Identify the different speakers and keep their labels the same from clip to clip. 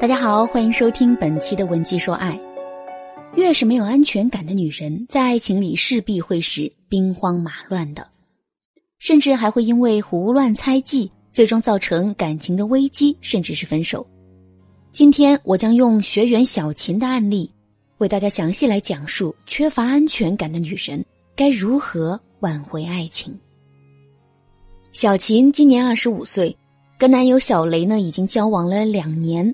Speaker 1: 大家好，欢迎收听本期的《文姬说爱》。越是没有安全感的女人，在爱情里势必会是兵荒马乱的，甚至还会因为胡乱猜忌，最终造成感情的危机，甚至是分手。今天我将用学员小琴的案例，为大家详细来讲述缺乏安全感的女人该如何挽回爱情。小琴今年二十五岁，跟男友小雷呢已经交往了两年。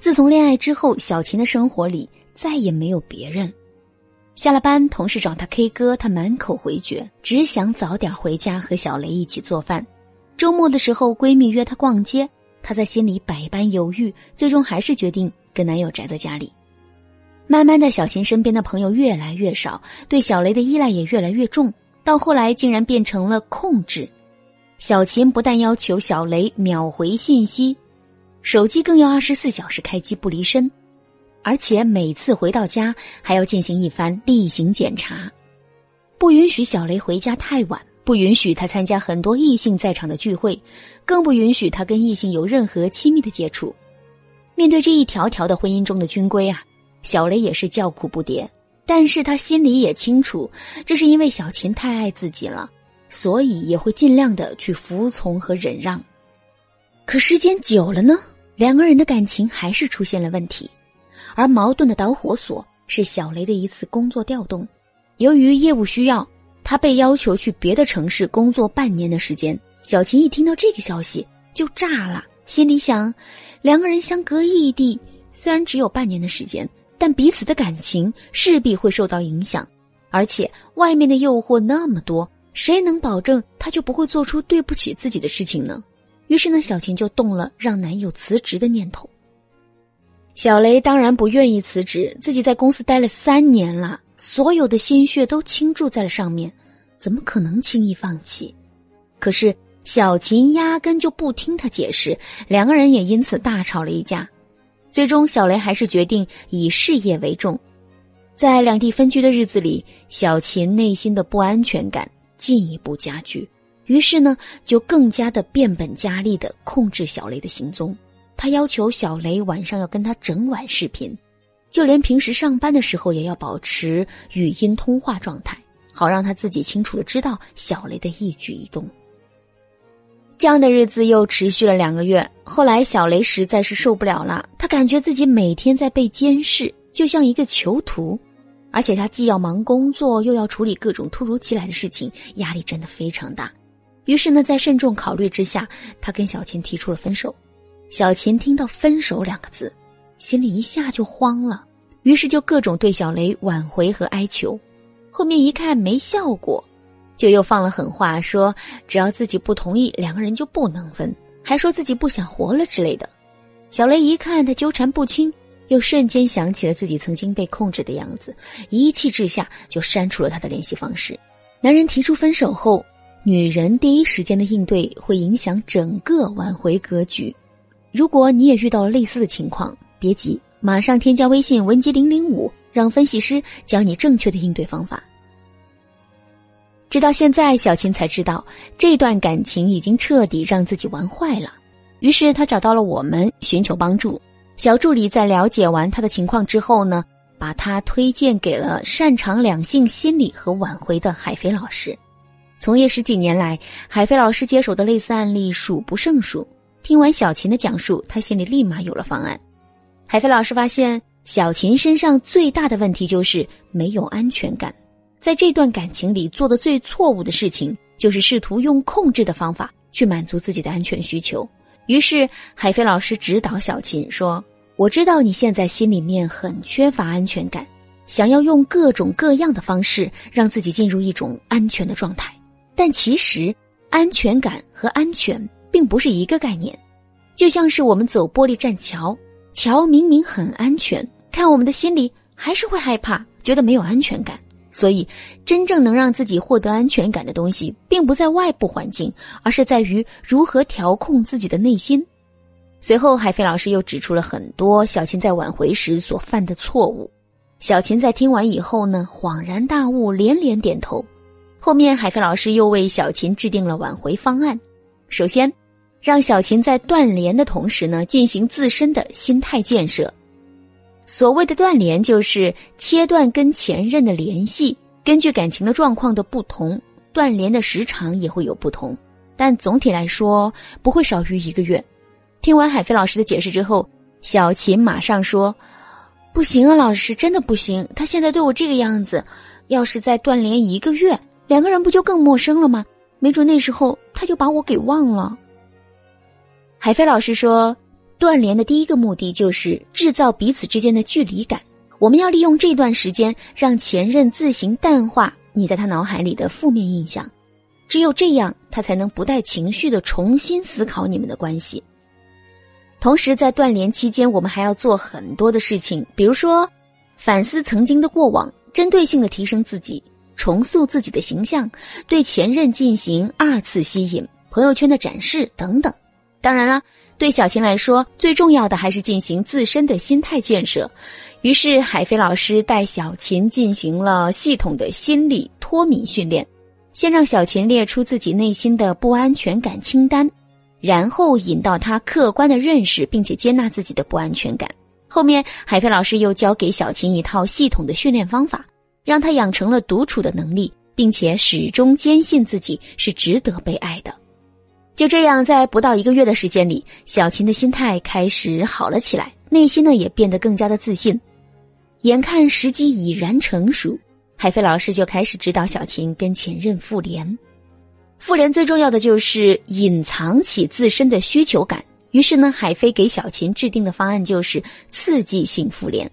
Speaker 1: 自从恋爱之后，小琴的生活里再也没有别人。下了班，同事找她 K 歌，她满口回绝，只想早点回家和小雷一起做饭。周末的时候，闺蜜约她逛街，她在心里百般犹豫，最终还是决定跟男友宅在家里。慢慢的，小琴身边的朋友越来越少，对小雷的依赖也越来越重，到后来竟然变成了控制。小琴不但要求小雷秒回信息。手机更要二十四小时开机不离身，而且每次回到家还要进行一番例行检查，不允许小雷回家太晚，不允许他参加很多异性在场的聚会，更不允许他跟异性有任何亲密的接触。面对这一条条的婚姻中的军规啊，小雷也是叫苦不迭。但是他心里也清楚，这是因为小琴太爱自己了，所以也会尽量的去服从和忍让。可时间久了呢？两个人的感情还是出现了问题，而矛盾的导火索是小雷的一次工作调动。由于业务需要，他被要求去别的城市工作半年的时间。小琴一听到这个消息就炸了，心里想：两个人相隔异地，虽然只有半年的时间，但彼此的感情势必会受到影响。而且外面的诱惑那么多，谁能保证他就不会做出对不起自己的事情呢？于是呢，小琴就动了让男友辞职的念头。小雷当然不愿意辞职，自己在公司待了三年了，所有的心血都倾注在了上面，怎么可能轻易放弃？可是小琴压根就不听他解释，两个人也因此大吵了一架。最终，小雷还是决定以事业为重。在两地分居的日子里，小琴内心的不安全感进一步加剧。于是呢，就更加的变本加厉的控制小雷的行踪。他要求小雷晚上要跟他整晚视频，就连平时上班的时候也要保持语音通话状态，好让他自己清楚的知道小雷的一举一动。这样的日子又持续了两个月。后来，小雷实在是受不了了，他感觉自己每天在被监视，就像一个囚徒，而且他既要忙工作，又要处理各种突如其来的事情，压力真的非常大。于是呢，在慎重考虑之下，他跟小琴提出了分手。小琴听到“分手”两个字，心里一下就慌了，于是就各种对小雷挽回和哀求。后面一看没效果，就又放了狠话，说只要自己不同意，两个人就不能分，还说自己不想活了之类的。小雷一看他纠缠不清，又瞬间想起了自己曾经被控制的样子，一气之下就删除了他的联系方式。男人提出分手后。女人第一时间的应对会影响整个挽回格局。如果你也遇到了类似的情况，别急，马上添加微信文姬零零五，让分析师教你正确的应对方法。直到现在，小琴才知道这段感情已经彻底让自己玩坏了。于是她找到了我们寻求帮助。小助理在了解完她的情况之后呢，把她推荐给了擅长两性心理和挽回的海飞老师。从业十几年来，海飞老师接手的类似案例数不胜数。听完小琴的讲述，他心里立马有了方案。海飞老师发现，小琴身上最大的问题就是没有安全感，在这段感情里做的最错误的事情，就是试图用控制的方法去满足自己的安全需求。于是，海飞老师指导小琴说：“我知道你现在心里面很缺乏安全感，想要用各种各样的方式让自己进入一种安全的状态。”但其实，安全感和安全并不是一个概念，就像是我们走玻璃栈桥，桥明明很安全，看我们的心里还是会害怕，觉得没有安全感。所以，真正能让自己获得安全感的东西，并不在外部环境，而是在于如何调控自己的内心。随后，海飞老师又指出了很多小琴在挽回时所犯的错误。小琴在听完以后呢，恍然大悟，连连点头。后面，海飞老师又为小琴制定了挽回方案。首先，让小琴在断联的同时呢，进行自身的心态建设。所谓的断联，就是切断跟前任的联系。根据感情的状况的不同，断联的时长也会有不同，但总体来说不会少于一个月。听完海飞老师的解释之后，小琴马上说：“不行啊，老师，真的不行。他现在对我这个样子，要是再断联一个月，两个人不就更陌生了吗？没准那时候他就把我给忘了。”海飞老师说。断联的第一个目的就是制造彼此之间的距离感。我们要利用这段时间，让前任自行淡化你在他脑海里的负面印象。只有这样，他才能不带情绪的重新思考你们的关系。同时，在断联期间，我们还要做很多的事情，比如说反思曾经的过往，针对性的提升自己，重塑自己的形象，对前任进行二次吸引、朋友圈的展示等等。当然了。对小琴来说，最重要的还是进行自身的心态建设。于是，海飞老师带小琴进行了系统的心理脱敏训练，先让小琴列出自己内心的不安全感清单，然后引导她客观的认识并且接纳自己的不安全感。后面，海飞老师又教给小琴一套系统的训练方法，让他养成了独处的能力，并且始终坚信自己是值得被爱的。就这样，在不到一个月的时间里，小琴的心态开始好了起来，内心呢也变得更加的自信。眼看时机已然成熟，海飞老师就开始指导小琴跟前任复联。复联最重要的就是隐藏起自身的需求感。于是呢，海飞给小琴制定的方案就是刺激性复联。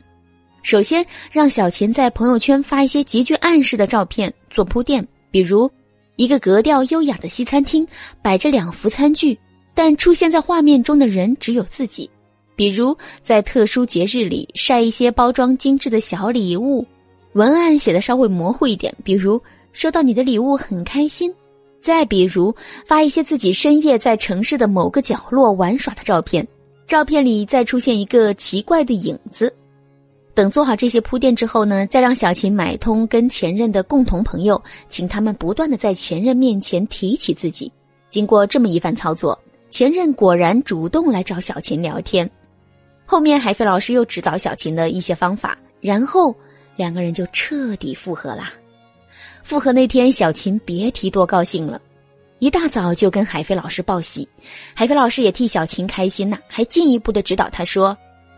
Speaker 1: 首先，让小琴在朋友圈发一些极具暗示的照片做铺垫，比如。一个格调优雅的西餐厅，摆着两幅餐具，但出现在画面中的人只有自己。比如在特殊节日里晒一些包装精致的小礼物，文案写的稍微模糊一点，比如收到你的礼物很开心。再比如发一些自己深夜在城市的某个角落玩耍的照片，照片里再出现一个奇怪的影子。等做好这些铺垫之后呢，再让小琴买通跟前任的共同朋友，请他们不断的在前任面前提起自己。经过这么一番操作，前任果然主动来找小琴聊天。后面海飞老师又指导小琴的一些方法，然后两个人就彻底复合啦。复合那天，小琴别提多高兴了，一大早就跟海飞老师报喜。海飞老师也替小琴开心呐，还进一步的指导他说。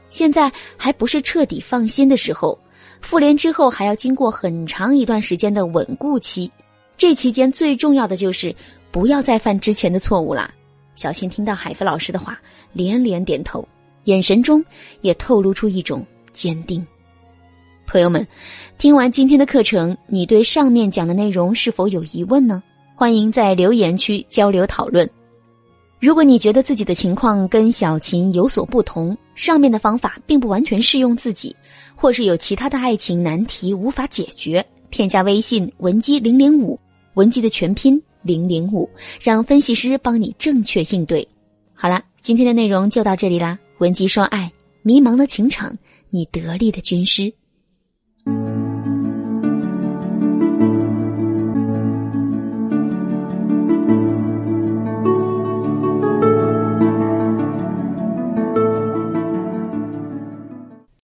Speaker 1: 现在还不是彻底放心的时候，复联之后还要经过很长一段时间的稳固期，这期间最重要的就是不要再犯之前的错误啦。小新听到海飞老师的话，连连点头，眼神中也透露出一种坚定。朋友们，听完今天的课程，你对上面讲的内容是否有疑问呢？欢迎在留言区交流讨论。如果你觉得自己的情况跟小琴有所不同，上面的方法并不完全适用自己，或是有其他的爱情难题无法解决，添加微信文姬零零五，文姬的全拼零零五，让分析师帮你正确应对。好了，今天的内容就到这里啦，文姬说爱，迷茫的情场，你得力的军师。